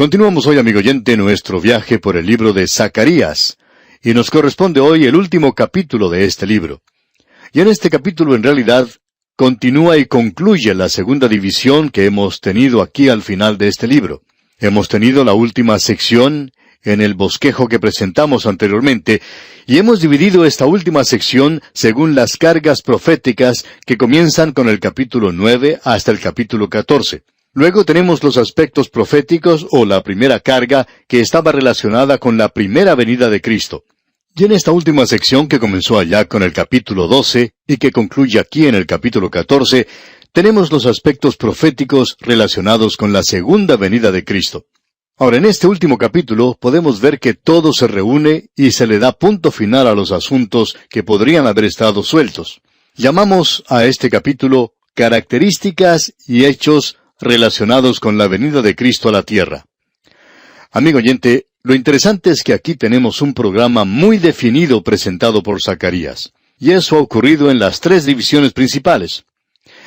Continuamos hoy, amigo oyente, nuestro viaje por el libro de Zacarías, y nos corresponde hoy el último capítulo de este libro. Y en este capítulo, en realidad, continúa y concluye la segunda división que hemos tenido aquí al final de este libro. Hemos tenido la última sección en el bosquejo que presentamos anteriormente, y hemos dividido esta última sección según las cargas proféticas que comienzan con el capítulo nueve hasta el capítulo catorce. Luego tenemos los aspectos proféticos o la primera carga que estaba relacionada con la primera venida de Cristo. Y en esta última sección que comenzó allá con el capítulo 12 y que concluye aquí en el capítulo 14, tenemos los aspectos proféticos relacionados con la segunda venida de Cristo. Ahora, en este último capítulo podemos ver que todo se reúne y se le da punto final a los asuntos que podrían haber estado sueltos. Llamamos a este capítulo características y hechos relacionados con la venida de Cristo a la tierra. Amigo oyente, lo interesante es que aquí tenemos un programa muy definido presentado por Zacarías, y eso ha ocurrido en las tres divisiones principales.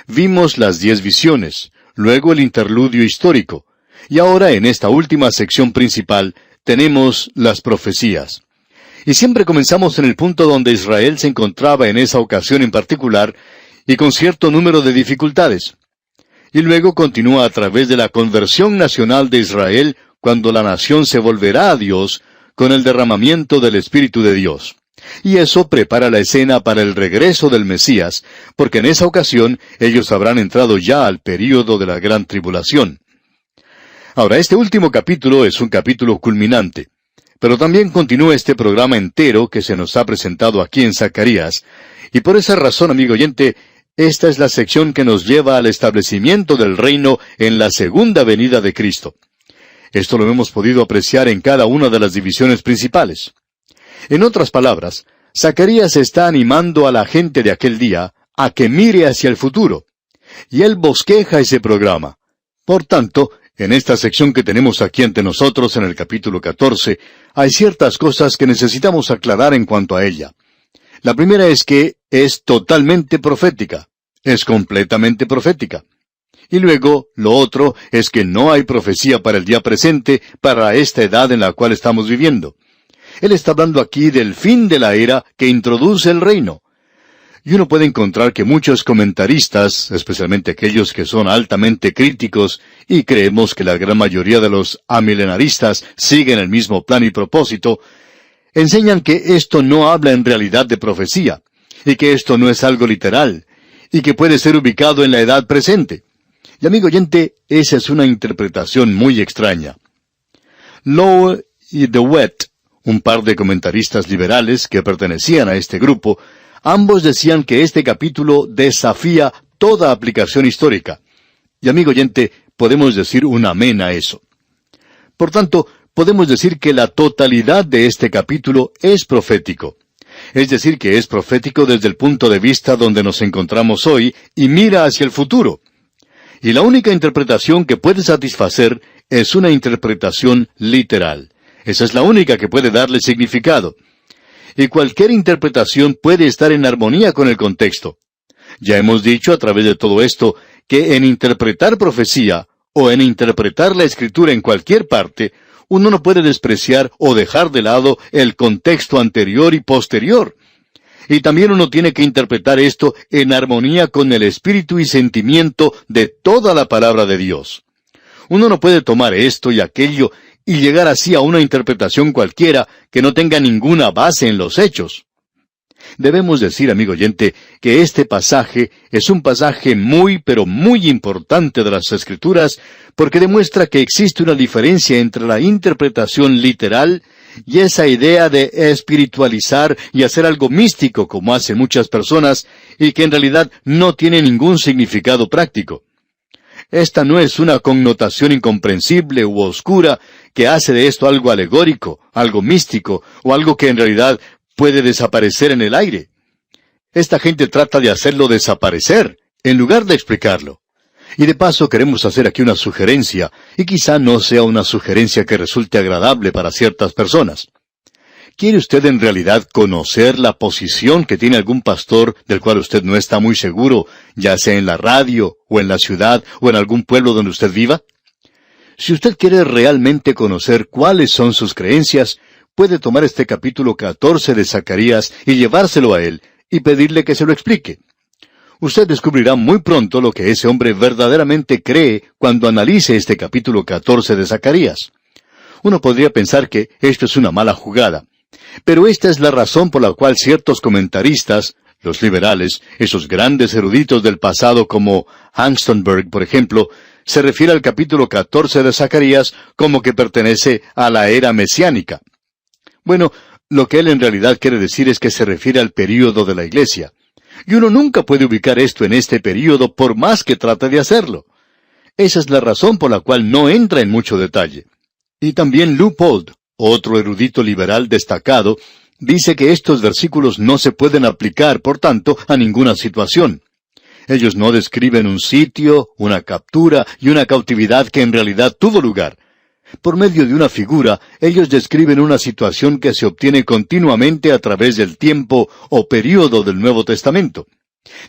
Vimos las diez visiones, luego el interludio histórico, y ahora en esta última sección principal tenemos las profecías. Y siempre comenzamos en el punto donde Israel se encontraba en esa ocasión en particular, y con cierto número de dificultades y luego continúa a través de la conversión nacional de Israel cuando la nación se volverá a Dios con el derramamiento del Espíritu de Dios. Y eso prepara la escena para el regreso del Mesías, porque en esa ocasión ellos habrán entrado ya al período de la gran tribulación. Ahora, este último capítulo es un capítulo culminante, pero también continúa este programa entero que se nos ha presentado aquí en Zacarías, y por esa razón, amigo oyente, esta es la sección que nos lleva al establecimiento del reino en la segunda venida de Cristo. Esto lo hemos podido apreciar en cada una de las divisiones principales. En otras palabras, Zacarías está animando a la gente de aquel día a que mire hacia el futuro. Y él bosqueja ese programa. Por tanto, en esta sección que tenemos aquí ante nosotros en el capítulo 14, hay ciertas cosas que necesitamos aclarar en cuanto a ella. La primera es que es totalmente profética, es completamente profética. Y luego, lo otro es que no hay profecía para el día presente, para esta edad en la cual estamos viviendo. Él está hablando aquí del fin de la era que introduce el reino. Y uno puede encontrar que muchos comentaristas, especialmente aquellos que son altamente críticos, y creemos que la gran mayoría de los amilenaristas siguen el mismo plan y propósito, enseñan que esto no habla en realidad de profecía, y que esto no es algo literal, y que puede ser ubicado en la edad presente. Y amigo oyente, esa es una interpretación muy extraña. Lowe y DeWitt, un par de comentaristas liberales que pertenecían a este grupo, ambos decían que este capítulo desafía toda aplicación histórica. Y amigo oyente, podemos decir un amén a eso. Por tanto, podemos decir que la totalidad de este capítulo es profético. Es decir, que es profético desde el punto de vista donde nos encontramos hoy y mira hacia el futuro. Y la única interpretación que puede satisfacer es una interpretación literal. Esa es la única que puede darle significado. Y cualquier interpretación puede estar en armonía con el contexto. Ya hemos dicho a través de todo esto que en interpretar profecía o en interpretar la escritura en cualquier parte, uno no puede despreciar o dejar de lado el contexto anterior y posterior. Y también uno tiene que interpretar esto en armonía con el espíritu y sentimiento de toda la palabra de Dios. Uno no puede tomar esto y aquello y llegar así a una interpretación cualquiera que no tenga ninguna base en los hechos. Debemos decir, amigo oyente, que este pasaje es un pasaje muy, pero muy importante de las Escrituras, porque demuestra que existe una diferencia entre la interpretación literal y esa idea de espiritualizar y hacer algo místico como hacen muchas personas y que en realidad no tiene ningún significado práctico. Esta no es una connotación incomprensible u oscura que hace de esto algo alegórico, algo místico o algo que en realidad puede desaparecer en el aire. Esta gente trata de hacerlo desaparecer, en lugar de explicarlo. Y de paso queremos hacer aquí una sugerencia, y quizá no sea una sugerencia que resulte agradable para ciertas personas. ¿Quiere usted en realidad conocer la posición que tiene algún pastor del cual usted no está muy seguro, ya sea en la radio, o en la ciudad, o en algún pueblo donde usted viva? Si usted quiere realmente conocer cuáles son sus creencias, puede tomar este capítulo 14 de Zacarías y llevárselo a él y pedirle que se lo explique. Usted descubrirá muy pronto lo que ese hombre verdaderamente cree cuando analice este capítulo 14 de Zacarías. Uno podría pensar que esto es una mala jugada, pero esta es la razón por la cual ciertos comentaristas, los liberales, esos grandes eruditos del pasado como Hanstonberg, por ejemplo, se refiere al capítulo 14 de Zacarías como que pertenece a la era mesiánica. Bueno, lo que él en realidad quiere decir es que se refiere al período de la iglesia. Y uno nunca puede ubicar esto en este período por más que trate de hacerlo. Esa es la razón por la cual no entra en mucho detalle. Y también Leupold, otro erudito liberal destacado, dice que estos versículos no se pueden aplicar, por tanto, a ninguna situación. Ellos no describen un sitio, una captura y una cautividad que en realidad tuvo lugar. Por medio de una figura, ellos describen una situación que se obtiene continuamente a través del tiempo o período del Nuevo Testamento.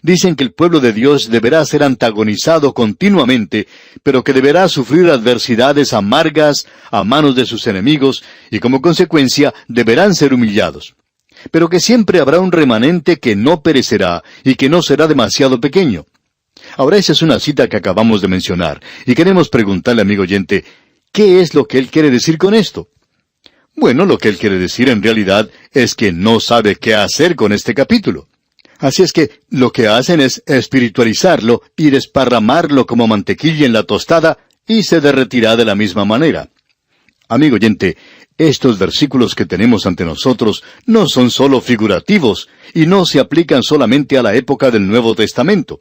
Dicen que el pueblo de Dios deberá ser antagonizado continuamente, pero que deberá sufrir adversidades amargas a manos de sus enemigos y como consecuencia deberán ser humillados. Pero que siempre habrá un remanente que no perecerá y que no será demasiado pequeño. Ahora esa es una cita que acabamos de mencionar y queremos preguntarle, amigo oyente, ¿qué es lo que él quiere decir con esto? Bueno, lo que él quiere decir en realidad es que no sabe qué hacer con este capítulo. Así es que lo que hacen es espiritualizarlo y desparramarlo como mantequilla en la tostada y se derretirá de la misma manera. Amigo oyente, estos versículos que tenemos ante nosotros no son sólo figurativos y no se aplican solamente a la época del Nuevo Testamento.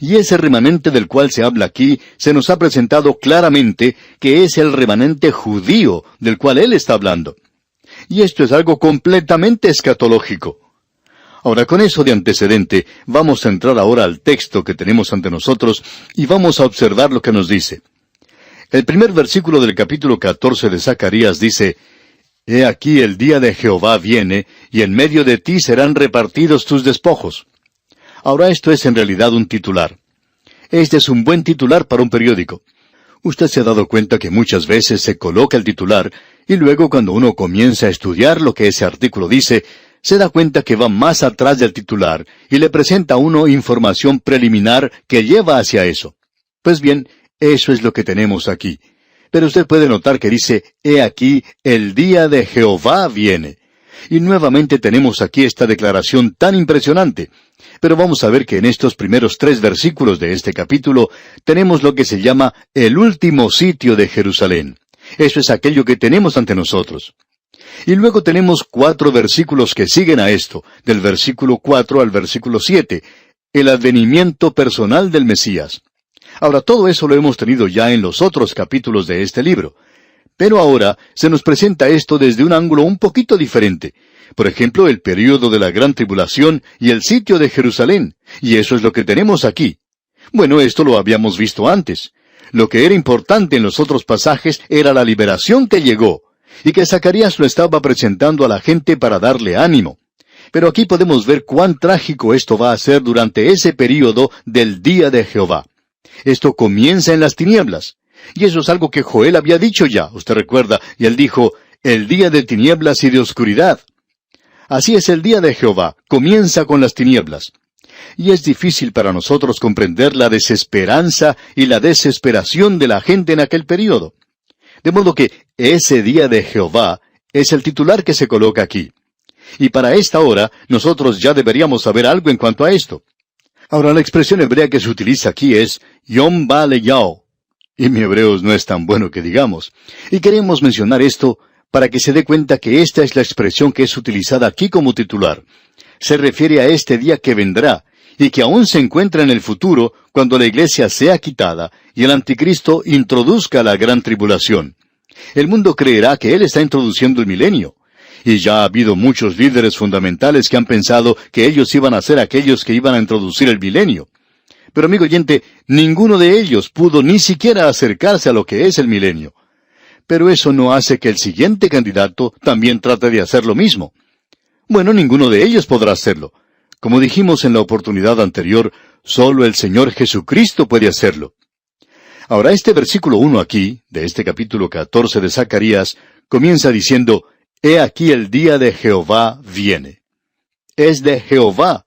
Y ese remanente del cual se habla aquí se nos ha presentado claramente que es el remanente judío del cual él está hablando. Y esto es algo completamente escatológico. Ahora, con eso de antecedente, vamos a entrar ahora al texto que tenemos ante nosotros y vamos a observar lo que nos dice. El primer versículo del capítulo 14 de Zacarías dice, He aquí el día de Jehová viene, y en medio de ti serán repartidos tus despojos. Ahora esto es en realidad un titular. Este es un buen titular para un periódico. Usted se ha dado cuenta que muchas veces se coloca el titular y luego cuando uno comienza a estudiar lo que ese artículo dice, se da cuenta que va más atrás del titular y le presenta a uno información preliminar que lleva hacia eso. Pues bien, eso es lo que tenemos aquí. Pero usted puede notar que dice, He aquí, el día de Jehová viene. Y nuevamente tenemos aquí esta declaración tan impresionante. Pero vamos a ver que en estos primeros tres versículos de este capítulo tenemos lo que se llama el último sitio de Jerusalén. Eso es aquello que tenemos ante nosotros. Y luego tenemos cuatro versículos que siguen a esto, del versículo cuatro al versículo siete, el advenimiento personal del Mesías. Ahora, todo eso lo hemos tenido ya en los otros capítulos de este libro. Pero ahora se nos presenta esto desde un ángulo un poquito diferente. Por ejemplo, el período de la gran tribulación y el sitio de Jerusalén. Y eso es lo que tenemos aquí. Bueno, esto lo habíamos visto antes. Lo que era importante en los otros pasajes era la liberación que llegó y que Zacarías lo estaba presentando a la gente para darle ánimo. Pero aquí podemos ver cuán trágico esto va a ser durante ese período del día de Jehová. Esto comienza en las tinieblas. Y eso es algo que Joel había dicho ya, usted recuerda, y él dijo, el día de tinieblas y de oscuridad. Así es el día de Jehová, comienza con las tinieblas. Y es difícil para nosotros comprender la desesperanza y la desesperación de la gente en aquel período. De modo que ese día de Jehová es el titular que se coloca aquí. Y para esta hora nosotros ya deberíamos saber algo en cuanto a esto. Ahora la expresión hebrea que se utiliza aquí es Yom Bale Yao. Y mi hebreo no es tan bueno que digamos. Y queremos mencionar esto para que se dé cuenta que esta es la expresión que es utilizada aquí como titular. Se refiere a este día que vendrá, y que aún se encuentra en el futuro cuando la iglesia sea quitada y el anticristo introduzca la gran tribulación. El mundo creerá que él está introduciendo el milenio. Y ya ha habido muchos líderes fundamentales que han pensado que ellos iban a ser aquellos que iban a introducir el milenio. Pero amigo oyente, ninguno de ellos pudo ni siquiera acercarse a lo que es el milenio. Pero eso no hace que el siguiente candidato también trate de hacer lo mismo. Bueno, ninguno de ellos podrá hacerlo. Como dijimos en la oportunidad anterior, solo el Señor Jesucristo puede hacerlo. Ahora, este versículo 1 aquí, de este capítulo 14 de Zacarías, comienza diciendo, He aquí el día de Jehová viene. Es de Jehová,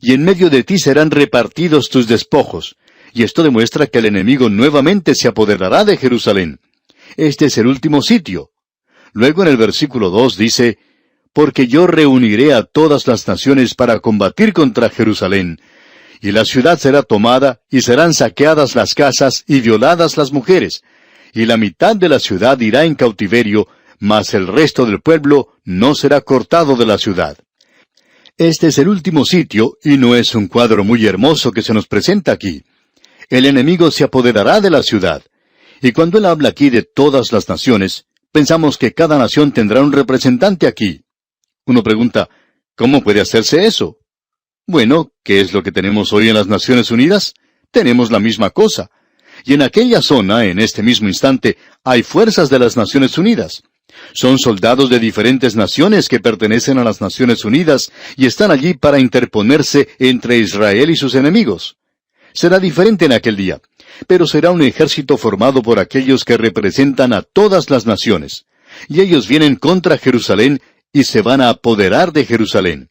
y en medio de ti serán repartidos tus despojos. Y esto demuestra que el enemigo nuevamente se apoderará de Jerusalén. Este es el último sitio. Luego en el versículo 2 dice, Porque yo reuniré a todas las naciones para combatir contra Jerusalén, y la ciudad será tomada, y serán saqueadas las casas, y violadas las mujeres, y la mitad de la ciudad irá en cautiverio, mas el resto del pueblo no será cortado de la ciudad. Este es el último sitio, y no es un cuadro muy hermoso que se nos presenta aquí. El enemigo se apoderará de la ciudad. Y cuando él habla aquí de todas las naciones, pensamos que cada nación tendrá un representante aquí. Uno pregunta, ¿cómo puede hacerse eso? Bueno, ¿qué es lo que tenemos hoy en las Naciones Unidas? Tenemos la misma cosa. Y en aquella zona, en este mismo instante, hay fuerzas de las Naciones Unidas. Son soldados de diferentes naciones que pertenecen a las Naciones Unidas y están allí para interponerse entre Israel y sus enemigos. Será diferente en aquel día, pero será un ejército formado por aquellos que representan a todas las naciones. Y ellos vienen contra Jerusalén y se van a apoderar de Jerusalén.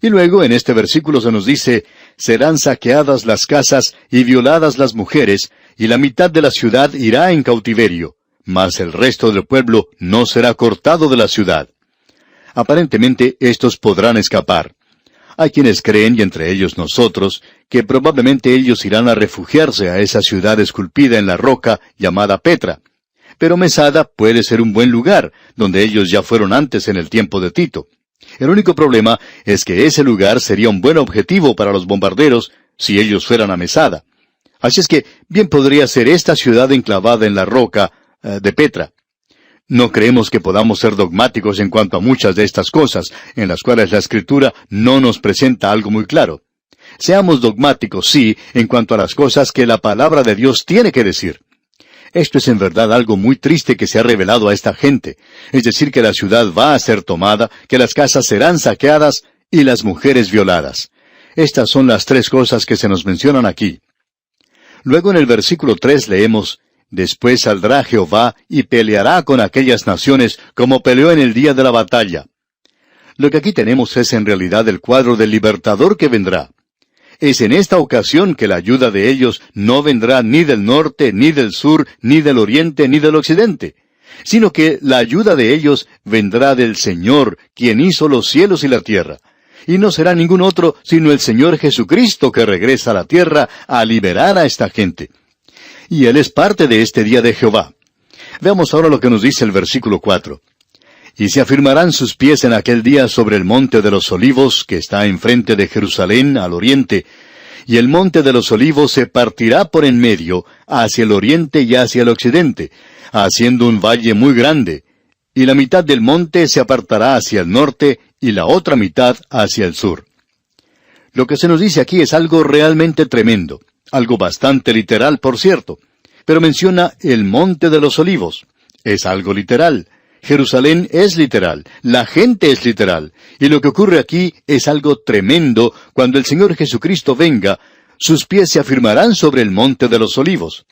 Y luego en este versículo se nos dice, serán saqueadas las casas y violadas las mujeres, y la mitad de la ciudad irá en cautiverio, mas el resto del pueblo no será cortado de la ciudad. Aparentemente estos podrán escapar. Hay quienes creen, y entre ellos nosotros, que probablemente ellos irán a refugiarse a esa ciudad esculpida en la roca llamada Petra. Pero Mesada puede ser un buen lugar, donde ellos ya fueron antes en el tiempo de Tito. El único problema es que ese lugar sería un buen objetivo para los bombarderos si ellos fueran a Mesada. Así es que bien podría ser esta ciudad enclavada en la roca de Petra. No creemos que podamos ser dogmáticos en cuanto a muchas de estas cosas, en las cuales la Escritura no nos presenta algo muy claro. Seamos dogmáticos, sí, en cuanto a las cosas que la palabra de Dios tiene que decir. Esto es en verdad algo muy triste que se ha revelado a esta gente, es decir, que la ciudad va a ser tomada, que las casas serán saqueadas y las mujeres violadas. Estas son las tres cosas que se nos mencionan aquí. Luego en el versículo tres leemos, Después saldrá Jehová y peleará con aquellas naciones como peleó en el día de la batalla. Lo que aquí tenemos es en realidad el cuadro del libertador que vendrá. Es en esta ocasión que la ayuda de ellos no vendrá ni del norte, ni del sur, ni del oriente, ni del occidente, sino que la ayuda de ellos vendrá del Señor, quien hizo los cielos y la tierra. Y no será ningún otro sino el Señor Jesucristo que regresa a la tierra a liberar a esta gente. Y Él es parte de este día de Jehová. Veamos ahora lo que nos dice el versículo cuatro y se afirmarán sus pies en aquel día sobre el monte de los olivos, que está enfrente de Jerusalén, al oriente, y el monte de los olivos se partirá por en medio, hacia el oriente y hacia el occidente, haciendo un valle muy grande, y la mitad del monte se apartará hacia el norte y la otra mitad hacia el sur. Lo que se nos dice aquí es algo realmente tremendo, algo bastante literal, por cierto, pero menciona el monte de los olivos. Es algo literal. Jerusalén es literal, la gente es literal, y lo que ocurre aquí es algo tremendo cuando el Señor Jesucristo venga, sus pies se afirmarán sobre el monte de los olivos.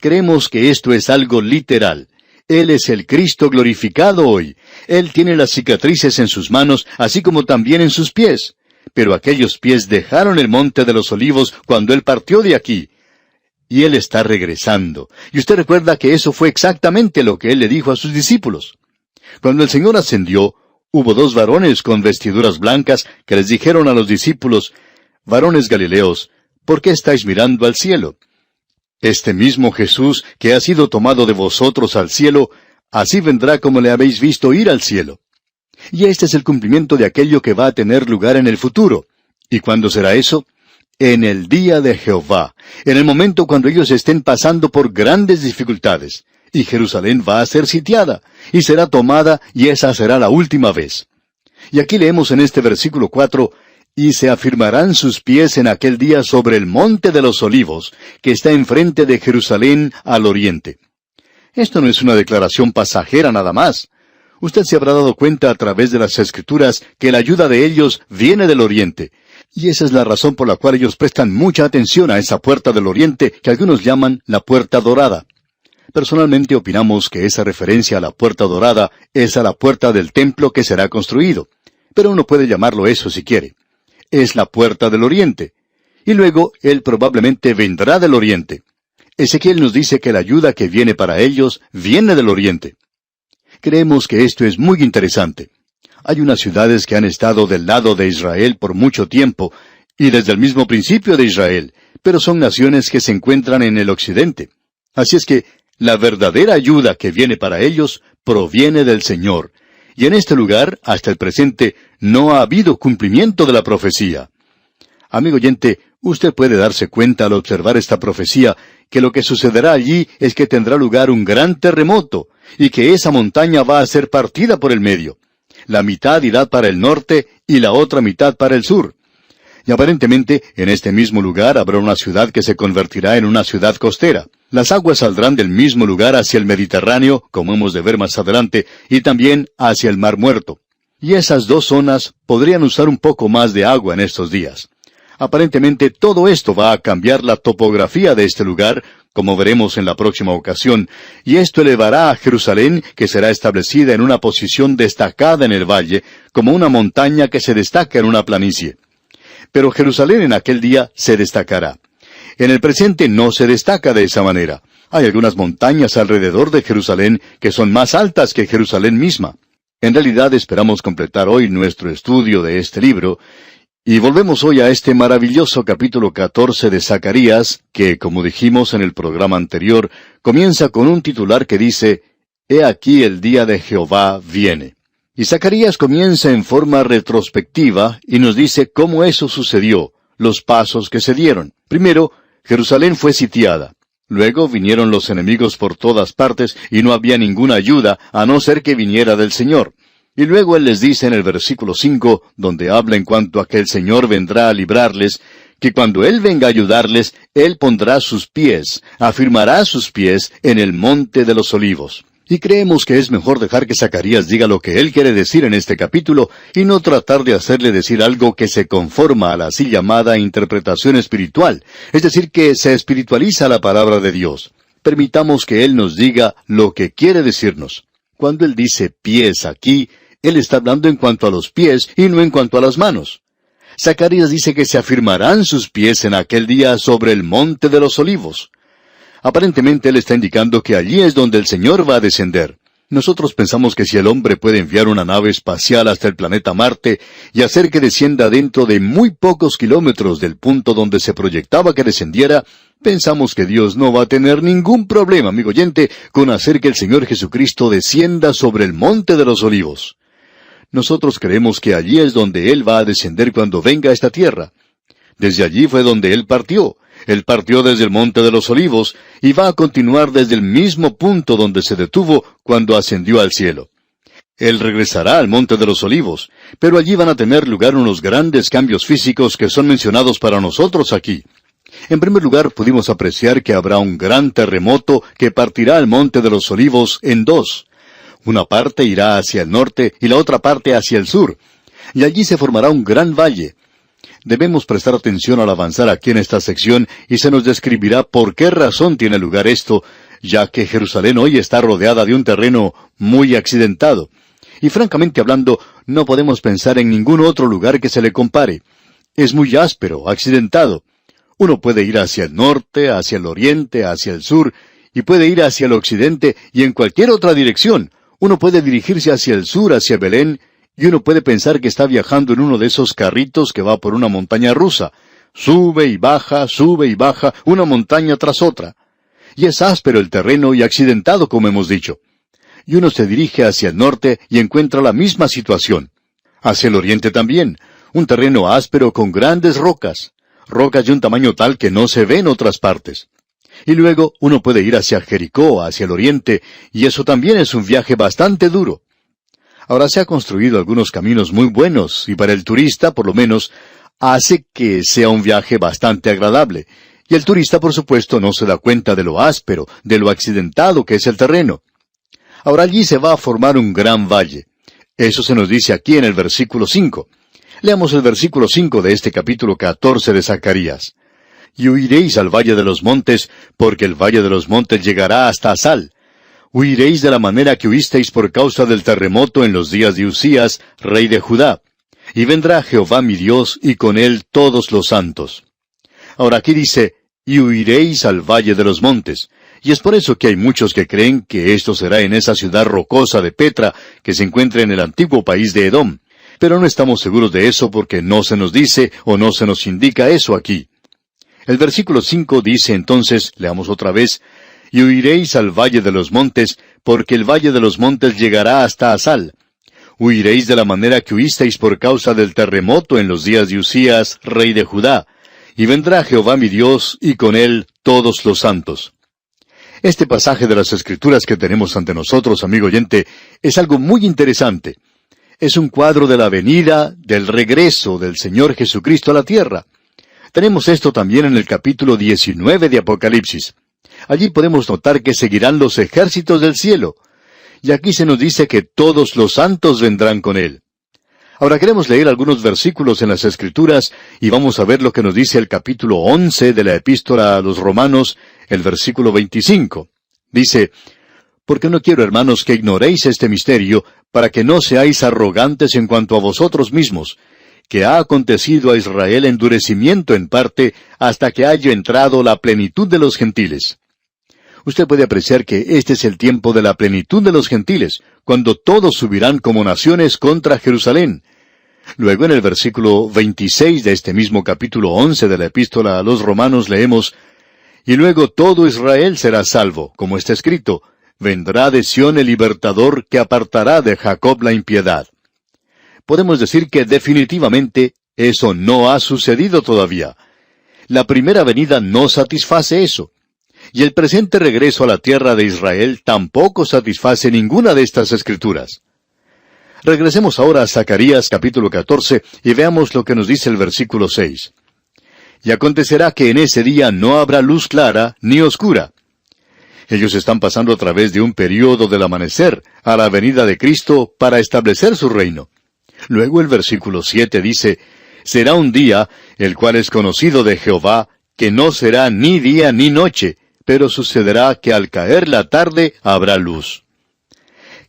Creemos que esto es algo literal. Él es el Cristo glorificado hoy. Él tiene las cicatrices en sus manos, así como también en sus pies. Pero aquellos pies dejaron el monte de los olivos cuando Él partió de aquí. Y Él está regresando. Y usted recuerda que eso fue exactamente lo que Él le dijo a sus discípulos. Cuando el Señor ascendió, hubo dos varones con vestiduras blancas que les dijeron a los discípulos, Varones Galileos, ¿por qué estáis mirando al cielo? Este mismo Jesús que ha sido tomado de vosotros al cielo, así vendrá como le habéis visto ir al cielo. Y este es el cumplimiento de aquello que va a tener lugar en el futuro. ¿Y cuándo será eso? En el día de Jehová, en el momento cuando ellos estén pasando por grandes dificultades y Jerusalén va a ser sitiada, y será tomada, y esa será la última vez. Y aquí leemos en este versículo cuatro, y se afirmarán sus pies en aquel día sobre el monte de los olivos, que está enfrente de Jerusalén al oriente. Esto no es una declaración pasajera nada más. Usted se habrá dado cuenta a través de las escrituras que la ayuda de ellos viene del oriente. Y esa es la razón por la cual ellos prestan mucha atención a esa puerta del oriente que algunos llaman la puerta dorada. Personalmente opinamos que esa referencia a la puerta dorada es a la puerta del templo que será construido. Pero uno puede llamarlo eso si quiere. Es la puerta del oriente. Y luego Él probablemente vendrá del oriente. Ezequiel nos dice que la ayuda que viene para ellos viene del oriente. Creemos que esto es muy interesante. Hay unas ciudades que han estado del lado de Israel por mucho tiempo, y desde el mismo principio de Israel, pero son naciones que se encuentran en el occidente. Así es que la verdadera ayuda que viene para ellos proviene del Señor. Y en este lugar, hasta el presente, no ha habido cumplimiento de la profecía. Amigo oyente, usted puede darse cuenta al observar esta profecía que lo que sucederá allí es que tendrá lugar un gran terremoto, y que esa montaña va a ser partida por el medio. La mitad irá para el norte y la otra mitad para el sur. Y aparentemente en este mismo lugar habrá una ciudad que se convertirá en una ciudad costera. Las aguas saldrán del mismo lugar hacia el Mediterráneo, como hemos de ver más adelante, y también hacia el Mar Muerto. Y esas dos zonas podrían usar un poco más de agua en estos días. Aparentemente todo esto va a cambiar la topografía de este lugar, como veremos en la próxima ocasión, y esto elevará a Jerusalén, que será establecida en una posición destacada en el valle, como una montaña que se destaca en una planicie. Pero Jerusalén en aquel día se destacará. En el presente no se destaca de esa manera. Hay algunas montañas alrededor de Jerusalén que son más altas que Jerusalén misma. En realidad esperamos completar hoy nuestro estudio de este libro, y volvemos hoy a este maravilloso capítulo 14 de Zacarías, que, como dijimos en el programa anterior, comienza con un titular que dice, He aquí el día de Jehová viene. Y Zacarías comienza en forma retrospectiva y nos dice cómo eso sucedió, los pasos que se dieron. Primero, Jerusalén fue sitiada. Luego vinieron los enemigos por todas partes y no había ninguna ayuda a no ser que viniera del Señor. Y luego Él les dice en el versículo cinco, donde habla en cuanto a que el Señor vendrá a librarles, que cuando Él venga a ayudarles, Él pondrá sus pies, afirmará sus pies en el monte de los olivos. Y creemos que es mejor dejar que Zacarías diga lo que él quiere decir en este capítulo y no tratar de hacerle decir algo que se conforma a la así llamada interpretación espiritual, es decir, que se espiritualiza la palabra de Dios. Permitamos que Él nos diga lo que quiere decirnos. Cuando Él dice pies aquí, él está hablando en cuanto a los pies y no en cuanto a las manos. Zacarías dice que se afirmarán sus pies en aquel día sobre el monte de los olivos. Aparentemente él está indicando que allí es donde el Señor va a descender. Nosotros pensamos que si el hombre puede enviar una nave espacial hasta el planeta Marte y hacer que descienda dentro de muy pocos kilómetros del punto donde se proyectaba que descendiera, pensamos que Dios no va a tener ningún problema, amigo oyente, con hacer que el Señor Jesucristo descienda sobre el monte de los olivos. Nosotros creemos que allí es donde Él va a descender cuando venga a esta tierra. Desde allí fue donde Él partió. Él partió desde el Monte de los Olivos y va a continuar desde el mismo punto donde se detuvo cuando ascendió al cielo. Él regresará al Monte de los Olivos, pero allí van a tener lugar unos grandes cambios físicos que son mencionados para nosotros aquí. En primer lugar, pudimos apreciar que habrá un gran terremoto que partirá el Monte de los Olivos en dos. Una parte irá hacia el norte y la otra parte hacia el sur, y allí se formará un gran valle. Debemos prestar atención al avanzar aquí en esta sección y se nos describirá por qué razón tiene lugar esto, ya que Jerusalén hoy está rodeada de un terreno muy accidentado. Y francamente hablando, no podemos pensar en ningún otro lugar que se le compare. Es muy áspero, accidentado. Uno puede ir hacia el norte, hacia el oriente, hacia el sur, y puede ir hacia el occidente y en cualquier otra dirección, uno puede dirigirse hacia el sur, hacia Belén, y uno puede pensar que está viajando en uno de esos carritos que va por una montaña rusa. Sube y baja, sube y baja, una montaña tras otra. Y es áspero el terreno y accidentado, como hemos dicho. Y uno se dirige hacia el norte y encuentra la misma situación. Hacia el oriente también, un terreno áspero con grandes rocas, rocas de un tamaño tal que no se ve en otras partes. Y luego uno puede ir hacia Jericó, hacia el oriente, y eso también es un viaje bastante duro. Ahora se ha construido algunos caminos muy buenos, y para el turista, por lo menos, hace que sea un viaje bastante agradable. Y el turista, por supuesto, no se da cuenta de lo áspero, de lo accidentado que es el terreno. Ahora allí se va a formar un gran valle. Eso se nos dice aquí en el versículo 5. Leamos el versículo 5 de este capítulo 14 de Zacarías. Y huiréis al valle de los montes, porque el valle de los montes llegará hasta Asal. Huiréis de la manera que huisteis por causa del terremoto en los días de Usías, rey de Judá. Y vendrá Jehová mi Dios, y con él todos los santos. Ahora aquí dice, y huiréis al valle de los montes. Y es por eso que hay muchos que creen que esto será en esa ciudad rocosa de Petra, que se encuentra en el antiguo país de Edom. Pero no estamos seguros de eso porque no se nos dice o no se nos indica eso aquí. El versículo 5 dice entonces, leamos otra vez, y huiréis al valle de los montes, porque el valle de los montes llegará hasta Asal. Huiréis de la manera que huisteis por causa del terremoto en los días de Usías, rey de Judá. Y vendrá Jehová mi Dios, y con él todos los santos. Este pasaje de las Escrituras que tenemos ante nosotros, amigo oyente, es algo muy interesante. Es un cuadro de la venida, del regreso del Señor Jesucristo a la tierra. Tenemos esto también en el capítulo 19 de Apocalipsis. Allí podemos notar que seguirán los ejércitos del cielo. Y aquí se nos dice que todos los santos vendrán con él. Ahora queremos leer algunos versículos en las Escrituras y vamos a ver lo que nos dice el capítulo 11 de la epístola a los romanos, el versículo 25. Dice, Porque no quiero, hermanos, que ignoréis este misterio, para que no seáis arrogantes en cuanto a vosotros mismos, que ha acontecido a Israel endurecimiento en parte hasta que haya entrado la plenitud de los gentiles. Usted puede apreciar que este es el tiempo de la plenitud de los gentiles, cuando todos subirán como naciones contra Jerusalén. Luego en el versículo 26 de este mismo capítulo 11 de la epístola a los romanos leemos, Y luego todo Israel será salvo, como está escrito, vendrá de Sión el libertador que apartará de Jacob la impiedad. Podemos decir que definitivamente eso no ha sucedido todavía. La primera venida no satisface eso. Y el presente regreso a la tierra de Israel tampoco satisface ninguna de estas escrituras. Regresemos ahora a Zacarías capítulo 14 y veamos lo que nos dice el versículo 6. Y acontecerá que en ese día no habrá luz clara ni oscura, ellos están pasando a través de un período del amanecer a la venida de Cristo para establecer su reino. Luego el versículo siete dice, Será un día, el cual es conocido de Jehová, que no será ni día ni noche, pero sucederá que al caer la tarde habrá luz.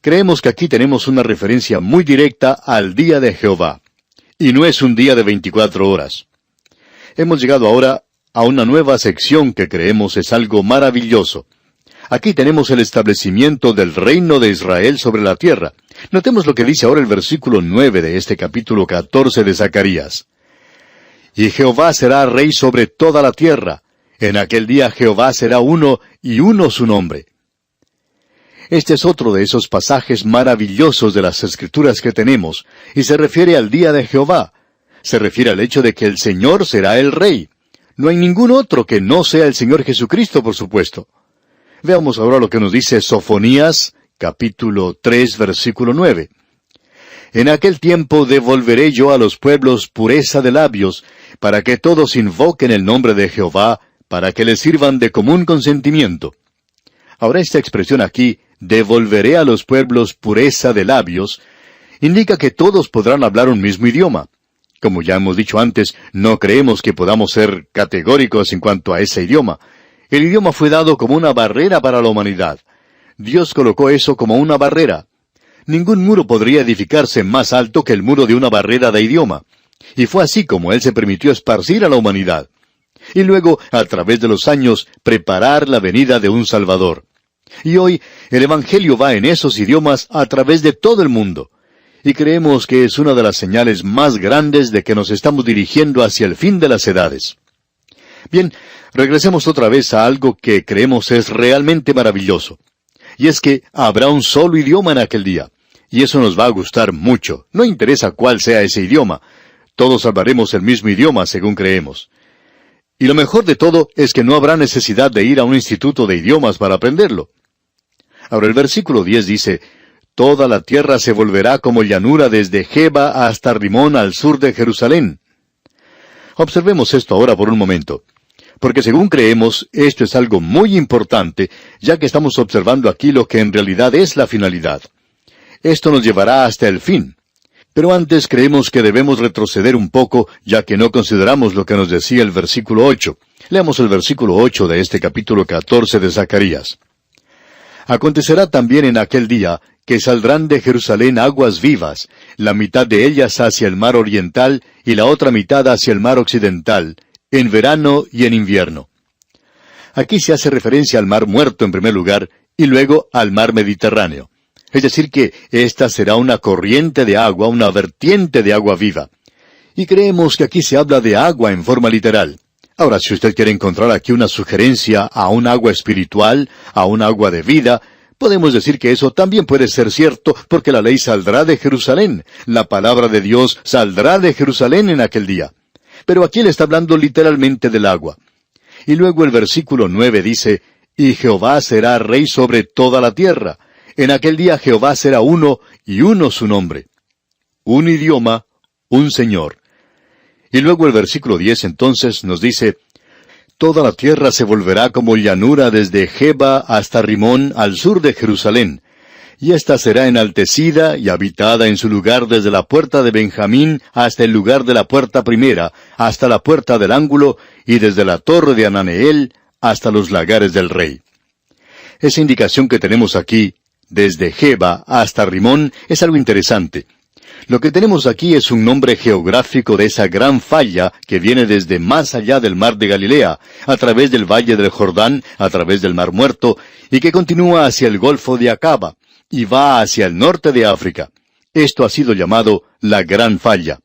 Creemos que aquí tenemos una referencia muy directa al día de Jehová. Y no es un día de veinticuatro horas. Hemos llegado ahora a una nueva sección que creemos es algo maravilloso. Aquí tenemos el establecimiento del reino de Israel sobre la tierra. Notemos lo que dice ahora el versículo nueve de este capítulo catorce de Zacarías. Y Jehová será rey sobre toda la tierra. En aquel día Jehová será uno y uno su nombre. Este es otro de esos pasajes maravillosos de las escrituras que tenemos, y se refiere al día de Jehová. Se refiere al hecho de que el Señor será el rey. No hay ningún otro que no sea el Señor Jesucristo, por supuesto. Veamos ahora lo que nos dice Sofonías, capítulo 3, versículo 9. En aquel tiempo devolveré yo a los pueblos pureza de labios, para que todos invoquen el nombre de Jehová, para que les sirvan de común consentimiento. Ahora esta expresión aquí, devolveré a los pueblos pureza de labios, indica que todos podrán hablar un mismo idioma. Como ya hemos dicho antes, no creemos que podamos ser categóricos en cuanto a ese idioma. El idioma fue dado como una barrera para la humanidad. Dios colocó eso como una barrera. Ningún muro podría edificarse más alto que el muro de una barrera de idioma. Y fue así como Él se permitió esparcir a la humanidad. Y luego, a través de los años, preparar la venida de un Salvador. Y hoy, el Evangelio va en esos idiomas a través de todo el mundo. Y creemos que es una de las señales más grandes de que nos estamos dirigiendo hacia el fin de las edades. Bien, regresemos otra vez a algo que creemos es realmente maravilloso. Y es que habrá un solo idioma en aquel día. Y eso nos va a gustar mucho. No interesa cuál sea ese idioma. Todos hablaremos el mismo idioma según creemos. Y lo mejor de todo es que no habrá necesidad de ir a un instituto de idiomas para aprenderlo. Ahora el versículo 10 dice, Toda la tierra se volverá como llanura desde Jeba hasta Rimón al sur de Jerusalén. Observemos esto ahora por un momento. Porque según creemos, esto es algo muy importante, ya que estamos observando aquí lo que en realidad es la finalidad. Esto nos llevará hasta el fin. Pero antes creemos que debemos retroceder un poco, ya que no consideramos lo que nos decía el versículo 8. Leamos el versículo 8 de este capítulo 14 de Zacarías. Acontecerá también en aquel día que saldrán de Jerusalén aguas vivas, la mitad de ellas hacia el mar oriental y la otra mitad hacia el mar occidental, en verano y en invierno. Aquí se hace referencia al mar muerto en primer lugar y luego al mar Mediterráneo. Es decir, que esta será una corriente de agua, una vertiente de agua viva. Y creemos que aquí se habla de agua en forma literal. Ahora, si usted quiere encontrar aquí una sugerencia a un agua espiritual, a un agua de vida, podemos decir que eso también puede ser cierto porque la ley saldrá de Jerusalén, la palabra de Dios saldrá de Jerusalén en aquel día. Pero aquí él está hablando literalmente del agua. Y luego el versículo nueve dice, Y Jehová será rey sobre toda la tierra. En aquel día Jehová será uno, y uno su nombre. Un idioma, un Señor. Y luego el versículo diez entonces nos dice, Toda la tierra se volverá como llanura desde Jeba hasta Rimón al sur de Jerusalén, y ésta será enaltecida y habitada en su lugar desde la puerta de Benjamín hasta el lugar de la puerta primera, hasta la puerta del ángulo, y desde la torre de Ananeel hasta los lagares del rey. Esa indicación que tenemos aquí, desde Jeba hasta Rimón, es algo interesante. Lo que tenemos aquí es un nombre geográfico de esa gran falla que viene desde más allá del mar de Galilea, a través del valle del Jordán, a través del mar muerto, y que continúa hacia el Golfo de Acaba, y va hacia el norte de África. Esto ha sido llamado la Gran Falla.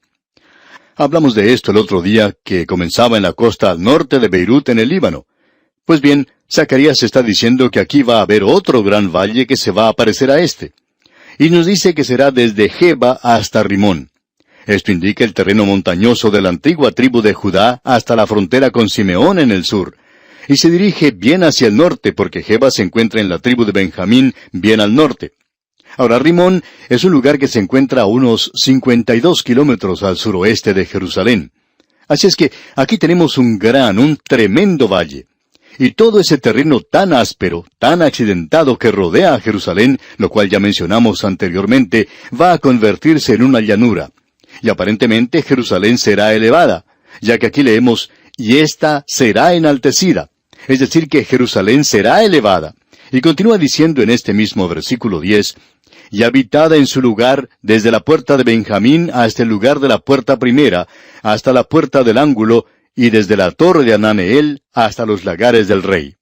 Hablamos de esto el otro día, que comenzaba en la costa al norte de Beirut, en el Líbano. Pues bien, Zacarías está diciendo que aquí va a haber otro gran valle que se va a parecer a este y nos dice que será desde Jeba hasta Rimón. Esto indica el terreno montañoso de la antigua tribu de Judá hasta la frontera con Simeón en el sur, y se dirige bien hacia el norte porque Jeba se encuentra en la tribu de Benjamín bien al norte. Ahora Rimón es un lugar que se encuentra a unos 52 kilómetros al suroeste de Jerusalén. Así es que aquí tenemos un gran, un tremendo valle. Y todo ese terreno tan áspero, tan accidentado que rodea a Jerusalén, lo cual ya mencionamos anteriormente, va a convertirse en una llanura. Y aparentemente Jerusalén será elevada, ya que aquí leemos, y ésta será enaltecida. Es decir, que Jerusalén será elevada. Y continúa diciendo en este mismo versículo 10, y habitada en su lugar desde la puerta de Benjamín hasta el lugar de la puerta primera, hasta la puerta del ángulo, y desde la torre de Ananeel hasta los lagares del rey.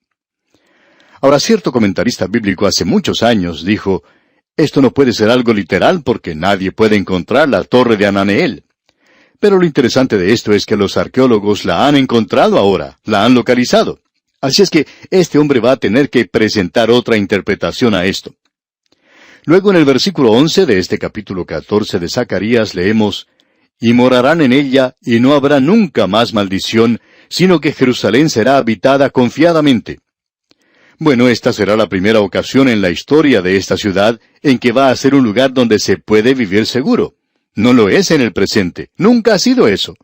Ahora, cierto comentarista bíblico hace muchos años dijo, esto no puede ser algo literal porque nadie puede encontrar la torre de Ananeel. Pero lo interesante de esto es que los arqueólogos la han encontrado ahora, la han localizado. Así es que este hombre va a tener que presentar otra interpretación a esto. Luego en el versículo 11 de este capítulo 14 de Zacarías leemos, y morarán en ella, y no habrá nunca más maldición, sino que Jerusalén será habitada confiadamente. Bueno, esta será la primera ocasión en la historia de esta ciudad en que va a ser un lugar donde se puede vivir seguro. No lo es en el presente, nunca ha sido eso.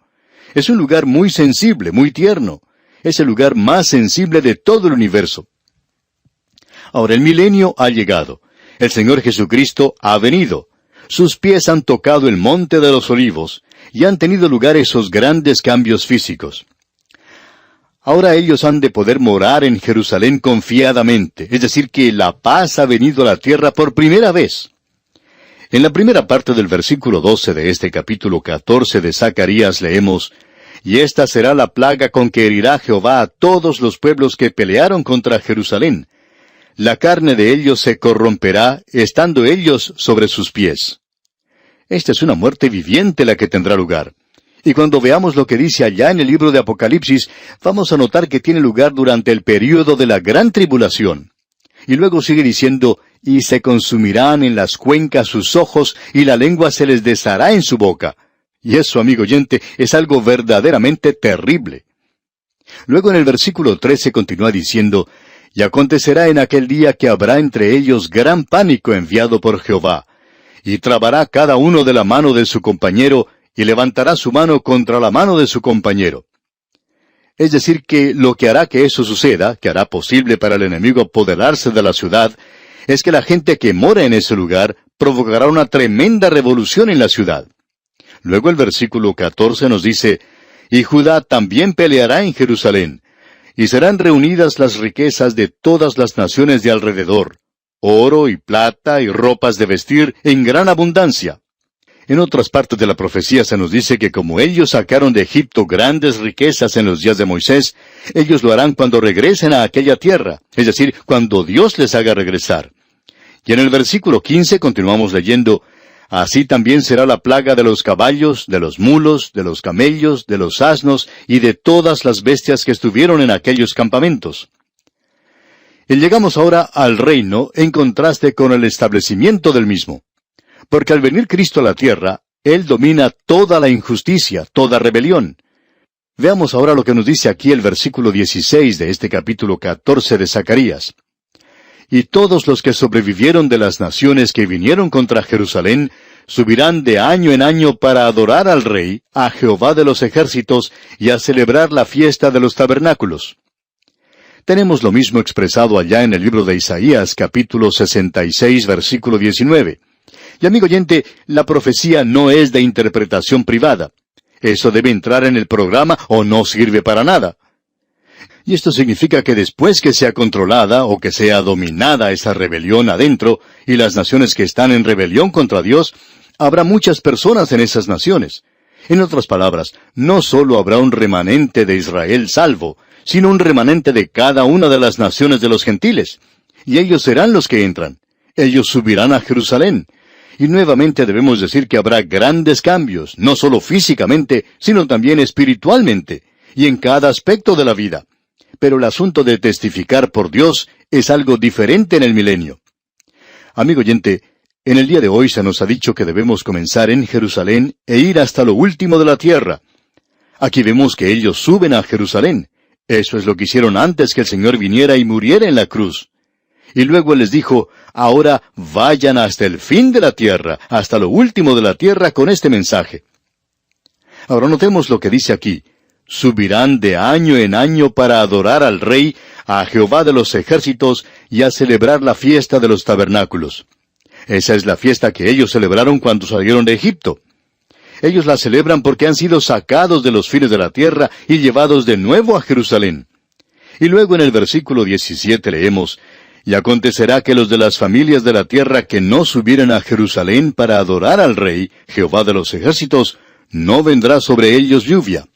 Es un lugar muy sensible, muy tierno. Es el lugar más sensible de todo el universo. Ahora el milenio ha llegado. El Señor Jesucristo ha venido. Sus pies han tocado el monte de los olivos, y han tenido lugar esos grandes cambios físicos. Ahora ellos han de poder morar en Jerusalén confiadamente, es decir, que la paz ha venido a la tierra por primera vez. En la primera parte del versículo 12 de este capítulo 14 de Zacarías leemos, Y esta será la plaga con que herirá Jehová a todos los pueblos que pelearon contra Jerusalén. La carne de ellos se corromperá, estando ellos sobre sus pies. Esta es una muerte viviente la que tendrá lugar. Y cuando veamos lo que dice allá en el libro de Apocalipsis, vamos a notar que tiene lugar durante el período de la gran tribulación. Y luego sigue diciendo, y se consumirán en las cuencas sus ojos, y la lengua se les deshará en su boca. Y eso, amigo oyente, es algo verdaderamente terrible. Luego en el versículo 13 continúa diciendo, Y acontecerá en aquel día que habrá entre ellos gran pánico enviado por Jehová, y trabará cada uno de la mano de su compañero, y levantará su mano contra la mano de su compañero. Es decir, que lo que hará que eso suceda, que hará posible para el enemigo apoderarse de la ciudad, es que la gente que mora en ese lugar provocará una tremenda revolución en la ciudad. Luego el versículo 14 nos dice, Y Judá también peleará en Jerusalén, y serán reunidas las riquezas de todas las naciones de alrededor, oro y plata y ropas de vestir en gran abundancia. En otras partes de la profecía se nos dice que como ellos sacaron de Egipto grandes riquezas en los días de Moisés, ellos lo harán cuando regresen a aquella tierra, es decir, cuando Dios les haga regresar. Y en el versículo 15 continuamos leyendo, Así también será la plaga de los caballos, de los mulos, de los camellos, de los asnos y de todas las bestias que estuvieron en aquellos campamentos. Y llegamos ahora al reino en contraste con el establecimiento del mismo. Porque al venir Cristo a la tierra, Él domina toda la injusticia, toda rebelión. Veamos ahora lo que nos dice aquí el versículo 16 de este capítulo 14 de Zacarías. Y todos los que sobrevivieron de las naciones que vinieron contra Jerusalén subirán de año en año para adorar al Rey, a Jehová de los ejércitos, y a celebrar la fiesta de los tabernáculos. Tenemos lo mismo expresado allá en el libro de Isaías, capítulo 66, versículo 19. Y amigo oyente, la profecía no es de interpretación privada. Eso debe entrar en el programa o no sirve para nada. Y esto significa que después que sea controlada o que sea dominada esa rebelión adentro y las naciones que están en rebelión contra Dios, habrá muchas personas en esas naciones. En otras palabras, no solo habrá un remanente de Israel salvo, sino un remanente de cada una de las naciones de los gentiles. Y ellos serán los que entran. Ellos subirán a Jerusalén. Y nuevamente debemos decir que habrá grandes cambios, no solo físicamente, sino también espiritualmente, y en cada aspecto de la vida. Pero el asunto de testificar por Dios es algo diferente en el milenio. Amigo oyente, en el día de hoy se nos ha dicho que debemos comenzar en Jerusalén e ir hasta lo último de la tierra. Aquí vemos que ellos suben a Jerusalén. Eso es lo que hicieron antes que el Señor viniera y muriera en la cruz. Y luego les dijo, ahora vayan hasta el fin de la tierra, hasta lo último de la tierra con este mensaje. Ahora notemos lo que dice aquí. Subirán de año en año para adorar al Rey, a Jehová de los ejércitos, y a celebrar la fiesta de los tabernáculos. Esa es la fiesta que ellos celebraron cuando salieron de Egipto. Ellos la celebran porque han sido sacados de los fines de la tierra y llevados de nuevo a Jerusalén. Y luego en el versículo 17 leemos, y acontecerá que los de las familias de la tierra que no subieren a Jerusalén para adorar al Rey, Jehová de los ejércitos, no vendrá sobre ellos lluvia.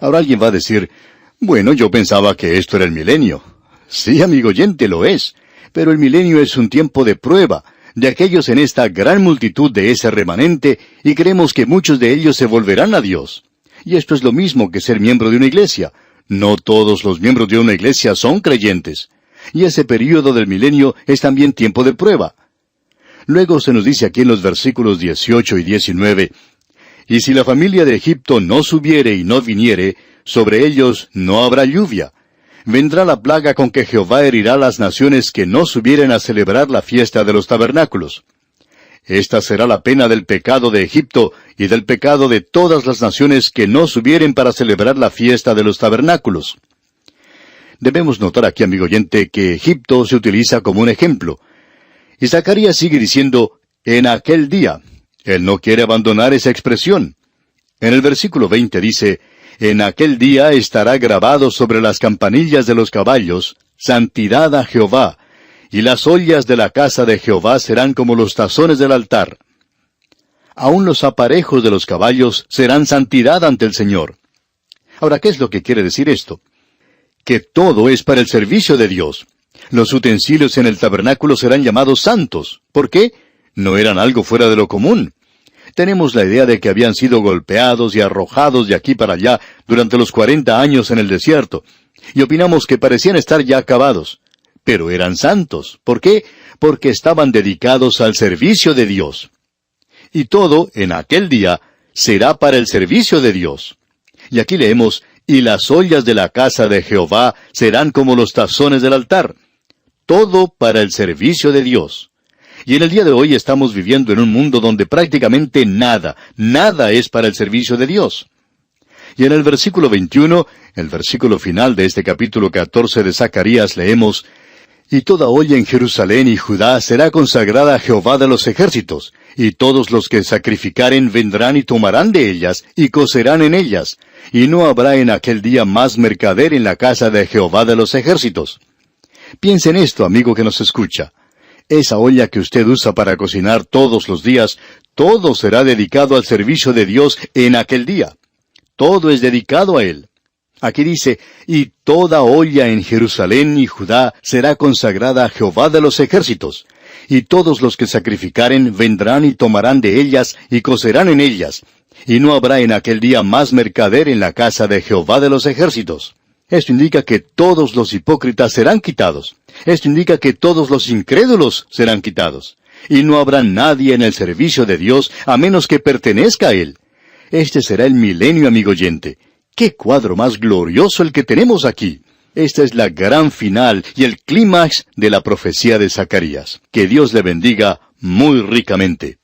Ahora alguien va a decir, bueno, yo pensaba que esto era el milenio. Sí, amigo oyente, lo es. Pero el milenio es un tiempo de prueba, de aquellos en esta gran multitud de ese remanente, y creemos que muchos de ellos se volverán a Dios. Y esto es lo mismo que ser miembro de una iglesia. No todos los miembros de una iglesia son creyentes y ese período del milenio es también tiempo de prueba. Luego se nos dice aquí en los versículos 18 y 19, Y si la familia de Egipto no subiere y no viniere, sobre ellos no habrá lluvia. Vendrá la plaga con que Jehová herirá las naciones que no subieren a celebrar la fiesta de los tabernáculos. Esta será la pena del pecado de Egipto y del pecado de todas las naciones que no subieren para celebrar la fiesta de los tabernáculos. Debemos notar aquí, amigo oyente, que Egipto se utiliza como un ejemplo. Y Zacarías sigue diciendo, en aquel día. Él no quiere abandonar esa expresión. En el versículo 20 dice, En aquel día estará grabado sobre las campanillas de los caballos, Santidad a Jehová, y las ollas de la casa de Jehová serán como los tazones del altar. Aún los aparejos de los caballos serán santidad ante el Señor. Ahora, ¿qué es lo que quiere decir esto? que todo es para el servicio de Dios. Los utensilios en el tabernáculo serán llamados santos. ¿Por qué? No eran algo fuera de lo común. Tenemos la idea de que habían sido golpeados y arrojados de aquí para allá durante los cuarenta años en el desierto, y opinamos que parecían estar ya acabados. Pero eran santos. ¿Por qué? Porque estaban dedicados al servicio de Dios. Y todo, en aquel día, será para el servicio de Dios. Y aquí leemos, y las ollas de la casa de Jehová serán como los tazones del altar. Todo para el servicio de Dios. Y en el día de hoy estamos viviendo en un mundo donde prácticamente nada, nada es para el servicio de Dios. Y en el versículo 21, el versículo final de este capítulo 14 de Zacarías, leemos, Y toda olla en Jerusalén y Judá será consagrada a Jehová de los ejércitos, y todos los que sacrificaren vendrán y tomarán de ellas, y cocerán en ellas, y no habrá en aquel día más mercader en la casa de Jehová de los ejércitos. Piensa en esto, amigo que nos escucha. Esa olla que usted usa para cocinar todos los días, todo será dedicado al servicio de Dios en aquel día. Todo es dedicado a Él. Aquí dice, y toda olla en Jerusalén y Judá será consagrada a Jehová de los ejércitos, y todos los que sacrificaren vendrán y tomarán de ellas y cocerán en ellas, y no habrá en aquel día más mercader en la casa de Jehová de los ejércitos. Esto indica que todos los hipócritas serán quitados. Esto indica que todos los incrédulos serán quitados. Y no habrá nadie en el servicio de Dios a menos que pertenezca a Él. Este será el milenio, amigo oyente. ¡Qué cuadro más glorioso el que tenemos aquí! Esta es la gran final y el clímax de la profecía de Zacarías. Que Dios le bendiga muy ricamente.